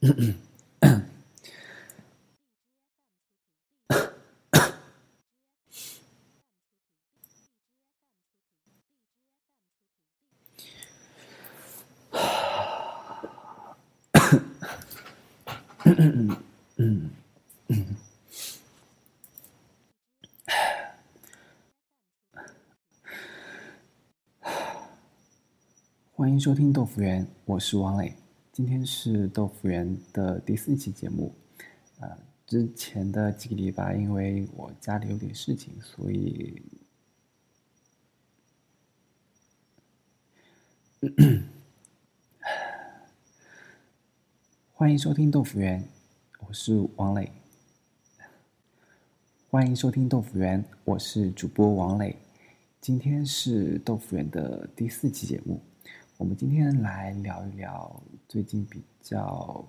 欢迎收听豆腐园，我是王磊。今天是豆腐园的第四期节目。呃，之前的几个礼拜，因为我家里有点事情，所以 欢迎收听豆腐园，我是王磊。欢迎收听豆腐园，我是主播王磊。今天是豆腐园的第四期节目。我们今天来聊一聊最近比较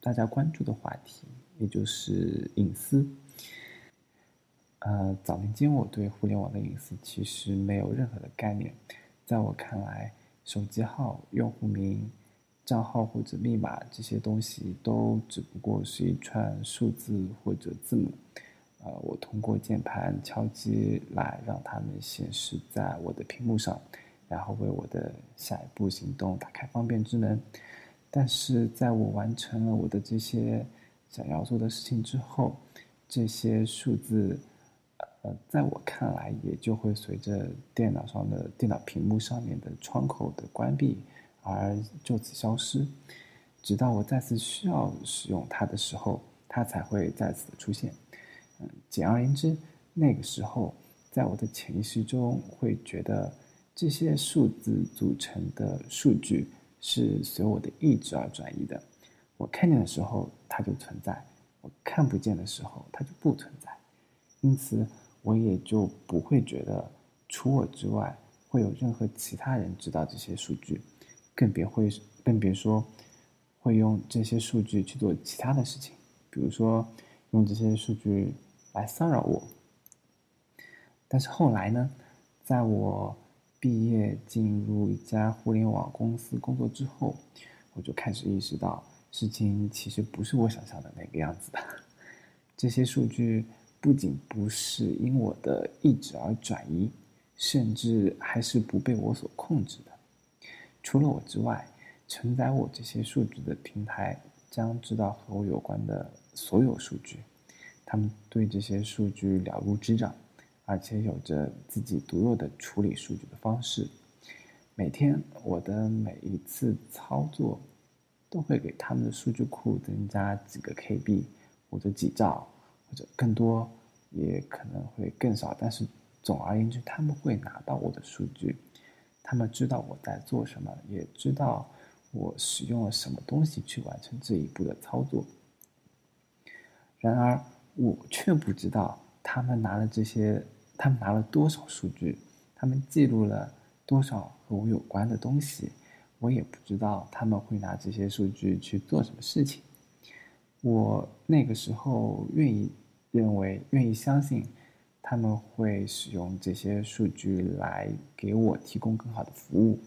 大家关注的话题，也就是隐私。呃，早年间我对互联网的隐私其实没有任何的概念，在我看来，手机号、用户名、账号或者密码这些东西都只不过是一串数字或者字母，呃，我通过键盘敲击来让它们显示在我的屏幕上。然后为我的下一步行动打开方便之门，但是在我完成了我的这些想要做的事情之后，这些数字，呃，在我看来也就会随着电脑上的电脑屏幕上面的窗口的关闭而就此消失，直到我再次需要使用它的时候，它才会再次的出现。嗯，简而言之，那个时候，在我的潜意识中会觉得。这些数字组成的数据是随我的意志而转移的。我看见的时候，它就存在；我看不见的时候，它就不存在。因此，我也就不会觉得除我之外会有任何其他人知道这些数据，更别会更别说会用这些数据去做其他的事情，比如说用这些数据来骚扰我。但是后来呢，在我毕业进入一家互联网公司工作之后，我就开始意识到，事情其实不是我想象的那个样子的。这些数据不仅不是因我的意志而转移，甚至还是不被我所控制的。除了我之外，承载我这些数据的平台将知道和我有关的所有数据，他们对这些数据了如指掌。而且有着自己独有的处理数据的方式。每天我的每一次操作，都会给他们的数据库增加几个 KB，或者几兆，或者更多，也可能会更少。但是总而言之，他们会拿到我的数据，他们知道我在做什么，也知道我使用了什么东西去完成这一步的操作。然而，我却不知道他们拿了这些。他们拿了多少数据？他们记录了多少和我有关的东西？我也不知道他们会拿这些数据去做什么事情。我那个时候愿意认为、愿意相信，他们会使用这些数据来给我提供更好的服务，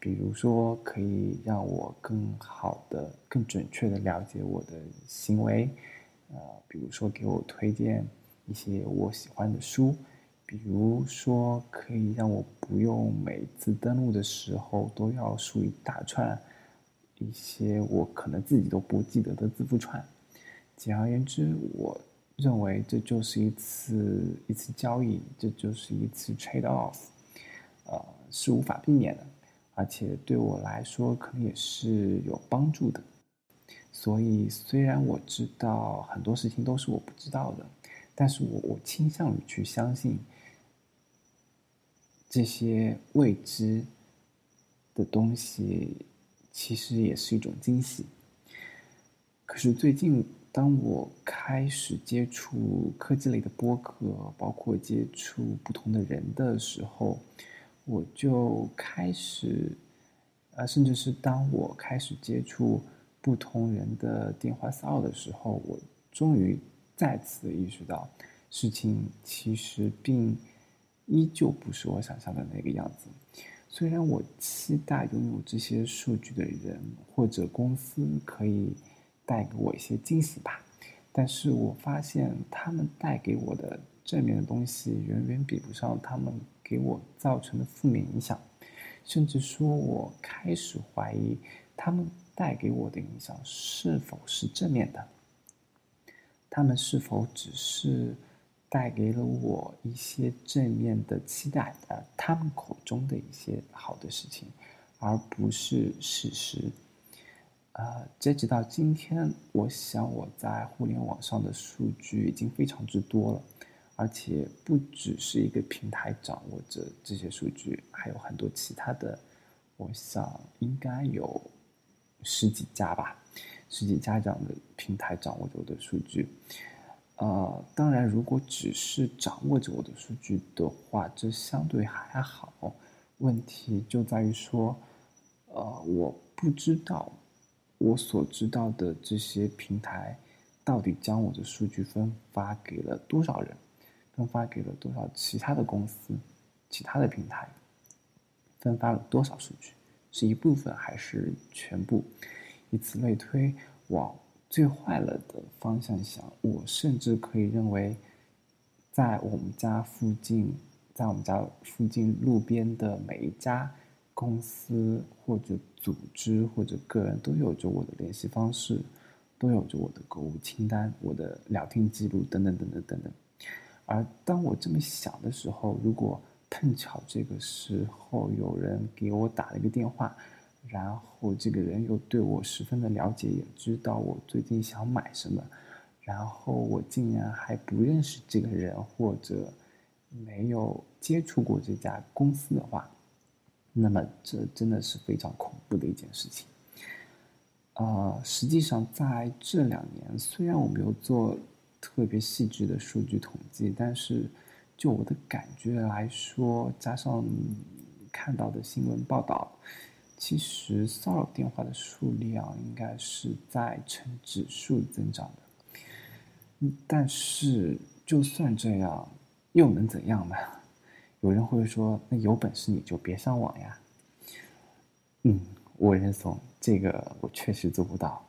比如说可以让我更好的、更准确的了解我的行为，呃，比如说给我推荐一些我喜欢的书。比如说，可以让我不用每次登录的时候都要输一大串一些我可能自己都不记得的字符串。简而言之，我认为这就是一次一次交易，这就是一次 trade off，呃，是无法避免的，而且对我来说可能也是有帮助的。所以，虽然我知道很多事情都是我不知道的，但是我我倾向于去相信。这些未知的东西，其实也是一种惊喜。可是最近，当我开始接触科技类的播客，包括接触不同的人的时候，我就开始，啊，甚至是当我开始接触不同人的电话骚扰的时候，我终于再次意识到，事情其实并。依旧不是我想象的那个样子，虽然我期待拥有这些数据的人或者公司可以带给我一些惊喜吧，但是我发现他们带给我的正面的东西远远比不上他们给我造成的负面影响，甚至说我开始怀疑他们带给我的影响是否是正面的，他们是否只是。带给了我一些正面的期待，呃，他们口中的一些好的事情，而不是事实。呃，截止到今天，我想我在互联网上的数据已经非常之多了，而且不只是一个平台掌握着这些数据，还有很多其他的，我想应该有十几家吧，十几家这样的平台掌握着我的数据。呃，当然，如果只是掌握着我的数据的话，这相对还好。问题就在于说，呃，我不知道我所知道的这些平台到底将我的数据分发给了多少人，分发给了多少其他的公司、其他的平台，分发了多少数据，是一部分还是全部？以此类推，往。最坏了的方向想，我甚至可以认为，在我们家附近，在我们家附近路边的每一家公司或者组织或者个人，都有着我的联系方式，都有着我的购物清单、我的聊天记录等等等等等等。而当我这么想的时候，如果碰巧这个时候有人给我打了一个电话。然后这个人又对我十分的了解，也知道我最近想买什么。然后我竟然还不认识这个人，或者没有接触过这家公司的话，那么这真的是非常恐怖的一件事情。呃，实际上在这两年，虽然我没有做特别细致的数据统计，但是就我的感觉来说，加上看到的新闻报道。其实骚扰电话的数量应该是在呈指数增长的，但是就算这样，又能怎样呢？有人会说，那有本事你就别上网呀。嗯，我认怂，这个我确实做不到，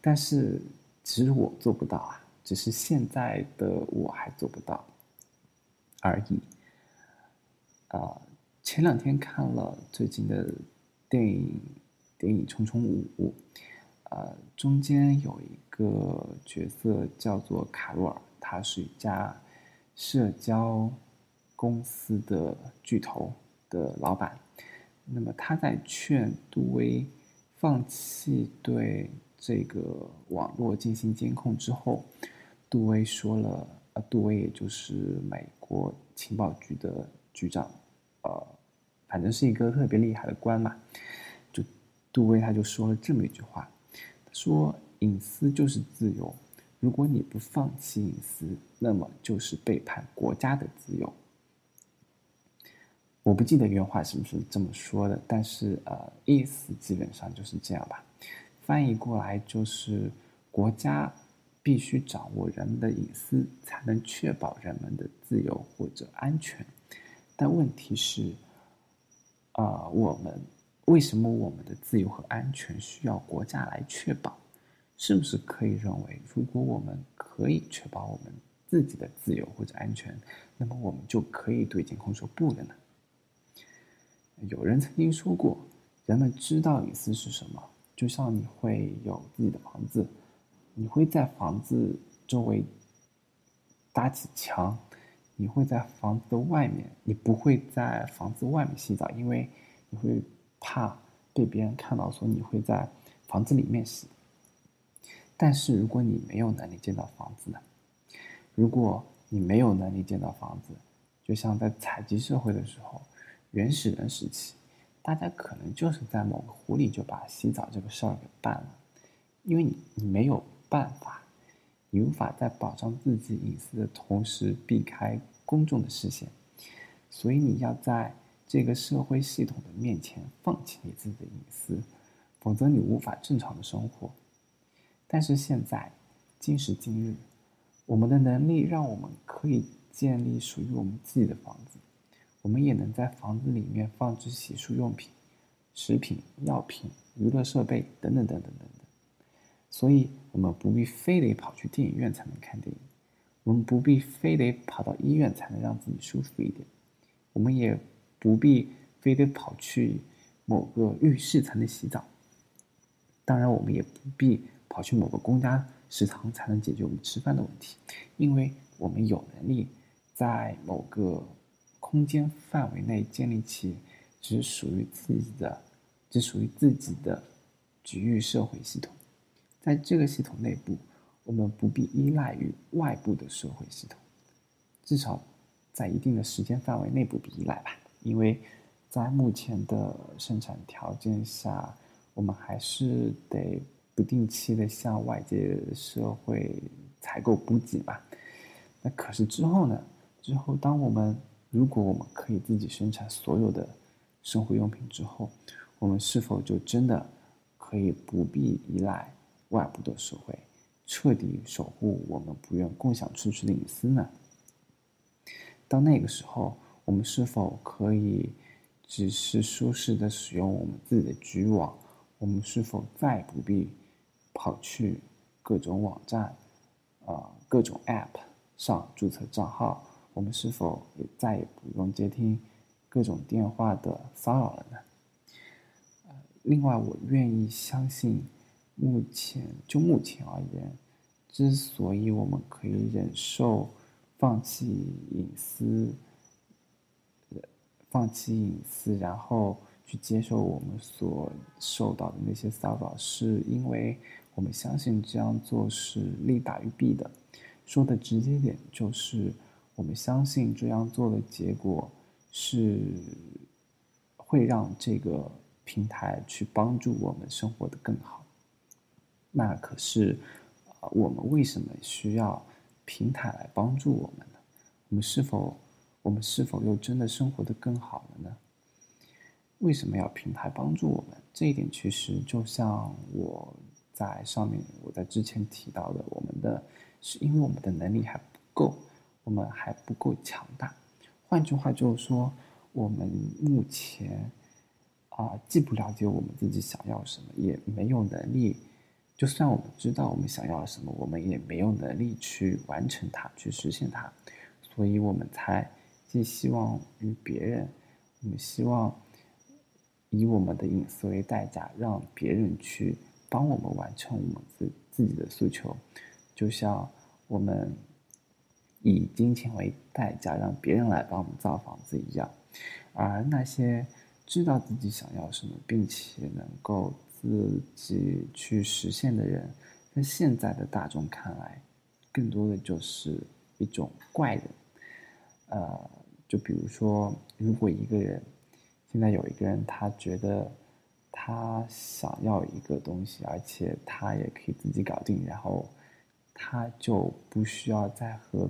但是其实我做不到啊，只是现在的我还做不到而已。啊，前两天看了最近的。电影电影《匆匆五》，呃，中间有一个角色叫做卡罗尔，他是一家社交公司的巨头的老板。那么他在劝杜威放弃对这个网络进行监控之后，杜威说了，呃，杜威也就是美国情报局的局长，呃。反正是一个特别厉害的官嘛，就杜威他就说了这么一句话，他说隐私就是自由，如果你不放弃隐私，那么就是背叛国家的自由。我不记得原话是不是这么说的，但是呃，意思基本上就是这样吧。翻译过来就是国家必须掌握人们的隐私，才能确保人们的自由或者安全。但问题是。啊，我们为什么我们的自由和安全需要国家来确保？是不是可以认为，如果我们可以确保我们自己的自由或者安全，那么我们就可以对监控说不了呢？有人曾经说过，人们知道隐私是什么，就像你会有自己的房子，你会在房子周围搭起墙。你会在房子的外面，你不会在房子外面洗澡，因为你会怕被别人看到，说你会在房子里面洗。但是如果你没有能力建造房子呢？如果你没有能力建造房子，就像在采集社会的时候，原始人时期，大家可能就是在某个湖里就把洗澡这个事儿给办了，因为你你没有办法。你无法在保障自己隐私的同时避开公众的视线，所以你要在这个社会系统的面前放弃你自己的隐私，否则你无法正常的生活。但是现在，今时今日，我们的能力让我们可以建立属于我们自己的房子，我们也能在房子里面放置洗漱用品、食品、药品、娱乐设备等等等等等等。所以，我们不必非得跑去电影院才能看电影，我们不必非得跑到医院才能让自己舒服一点，我们也不必非得跑去某个浴室才能洗澡。当然，我们也不必跑去某个公家食堂才能解决我们吃饭的问题，因为我们有能力在某个空间范围内建立起只属于自己的、只属于自己的局域社会系统。在这个系统内部，我们不必依赖于外部的社会系统，至少在一定的时间范围内不必依赖吧。因为在目前的生产条件下，我们还是得不定期的向外界社会采购补给吧。那可是之后呢？之后，当我们如果我们可以自己生产所有的生活用品之后，我们是否就真的可以不必依赖？外部的社会，彻底守护我们不愿共享出去的隐私呢？到那个时候，我们是否可以只是舒适的使用我们自己的局域网？我们是否再不必跑去各种网站、啊各种 App 上注册账号？我们是否也再也不用接听各种电话的骚扰了呢？另外，我愿意相信。目前就目前而言，之所以我们可以忍受放弃隐私，放弃隐私，然后去接受我们所受到的那些骚扰，是因为我们相信这样做是利大于弊的。说的直接点，就是我们相信这样做的结果是会让这个平台去帮助我们生活的更好。那可是，我们为什么需要平台来帮助我们呢？我们是否，我们是否又真的生活的更好了呢？为什么要平台帮助我们？这一点其实就像我在上面，我在之前提到的，我们的是因为我们的能力还不够，我们还不够强大。换句话就是说，我们目前啊，既不了解我们自己想要什么，也没有能力。就算我们知道我们想要什么，我们也没有能力去完成它，去实现它，所以我们才寄希望于别人。我们希望以我们的隐私为代价，让别人去帮我们完成我们自自己的诉求，就像我们以金钱为代价，让别人来帮我们造房子一样。而那些知道自己想要什么，并且能够。自己去实现的人，在现在的大众看来，更多的就是一种怪人。呃，就比如说，如果一个人现在有一个人，他觉得他想要一个东西，而且他也可以自己搞定，然后他就不需要再和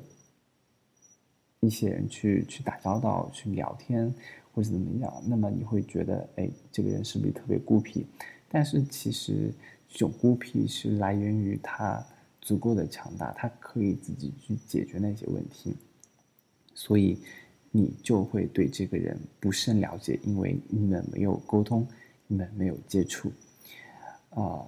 一些人去去打交道、去聊天或者怎么样，那么你会觉得，哎，这个人是不是特别孤僻？但是其实，这种孤僻是来源于他足够的强大，他可以自己去解决那些问题。所以，你就会对这个人不甚了解，因为你们没有沟通，你们没有接触。啊，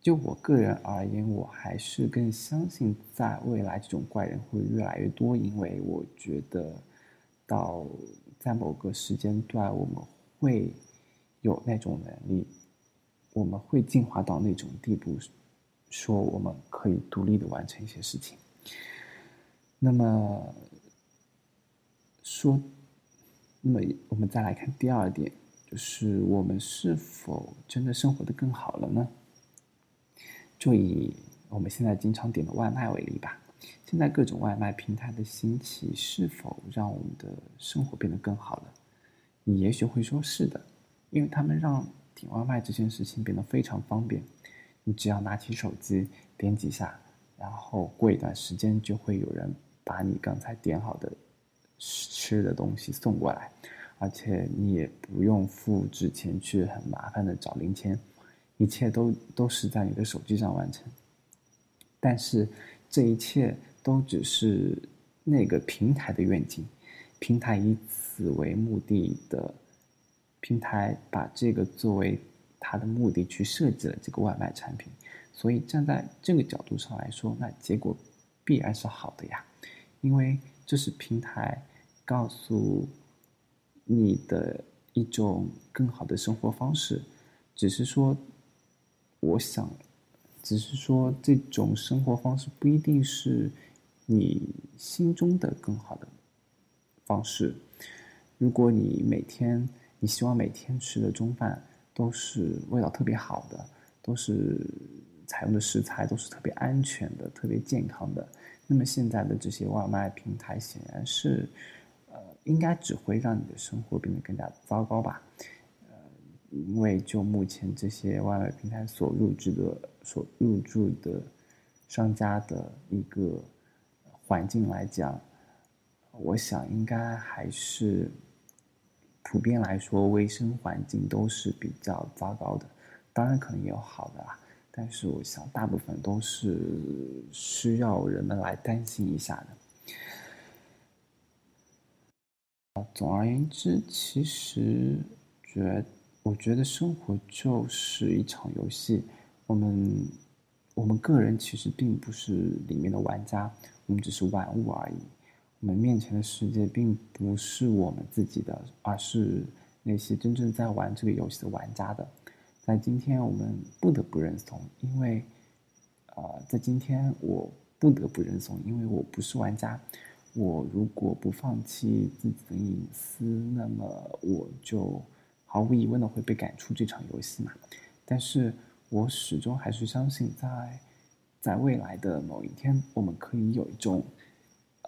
就我个人而言，我还是更相信，在未来这种怪人会越来越多，因为我觉得，到在某个时间段，我们会有那种能力。我们会进化到那种地步，说我们可以独立的完成一些事情。那么说，那么我们再来看第二点，就是我们是否真的生活的更好了呢？就以我们现在经常点的外卖为例吧。现在各种外卖平台的兴起，是否让我们的生活变得更好了？你也许会说是的，因为他们让。点外卖这件事情变得非常方便，你只要拿起手机点几下，然后过一段时间就会有人把你刚才点好的吃的东西送过来，而且你也不用付之前去很麻烦的找零钱，一切都都是在你的手机上完成。但是这一切都只是那个平台的愿景，平台以此为目的的平台，把这个作为它的目的去设计了这个外卖产品，所以站在这个角度上来说，那结果必然是好的呀，因为这是平台告诉你的一种更好的生活方式，只是说，我想，只是说这种生活方式不一定是你心中的更好的。方式，如果你每天你希望每天吃的中饭都是味道特别好的，都是采用的食材都是特别安全的、特别健康的，那么现在的这些外卖平台显然是，呃，应该只会让你的生活变得更加糟糕吧？呃，因为就目前这些外卖平台所入驻的、所入驻的商家的一个环境来讲。我想应该还是普遍来说，卫生环境都是比较糟糕的。当然，可能也有好的啦，但是我想大部分都是需要人们来担心一下的。总而言之，其实觉我觉得生活就是一场游戏，我们我们个人其实并不是里面的玩家，我们只是玩物而已。我们面前的世界并不是我们自己的，而是那些真正在玩这个游戏的玩家的。在今天，我们不得不认怂，因为，呃，在今天我不得不认怂，因为我不是玩家。我如果不放弃自己的隐私，那么我就毫无疑问的会被赶出这场游戏嘛。但是我始终还是相信，在在未来的某一天，我们可以有一种。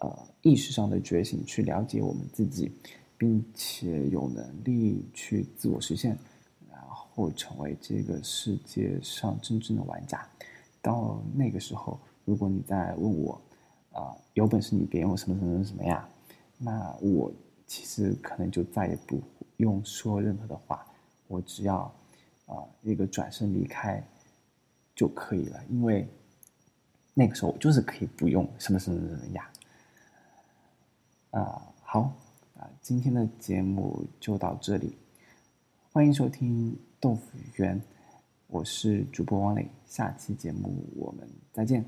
呃，意识上的觉醒，去了解我们自己，并且有能力去自我实现，然后成为这个世界上真正的玩家。到那个时候，如果你再问我，啊，有本事你别用什么什么什么呀，那我其实可能就再也不用说任何的话，我只要啊一个转身离开就可以了，因为那个时候我就是可以不用什么什么什么呀。啊，好，啊，今天的节目就到这里，欢迎收听豆腐园，我是主播王磊，下期节目我们再见。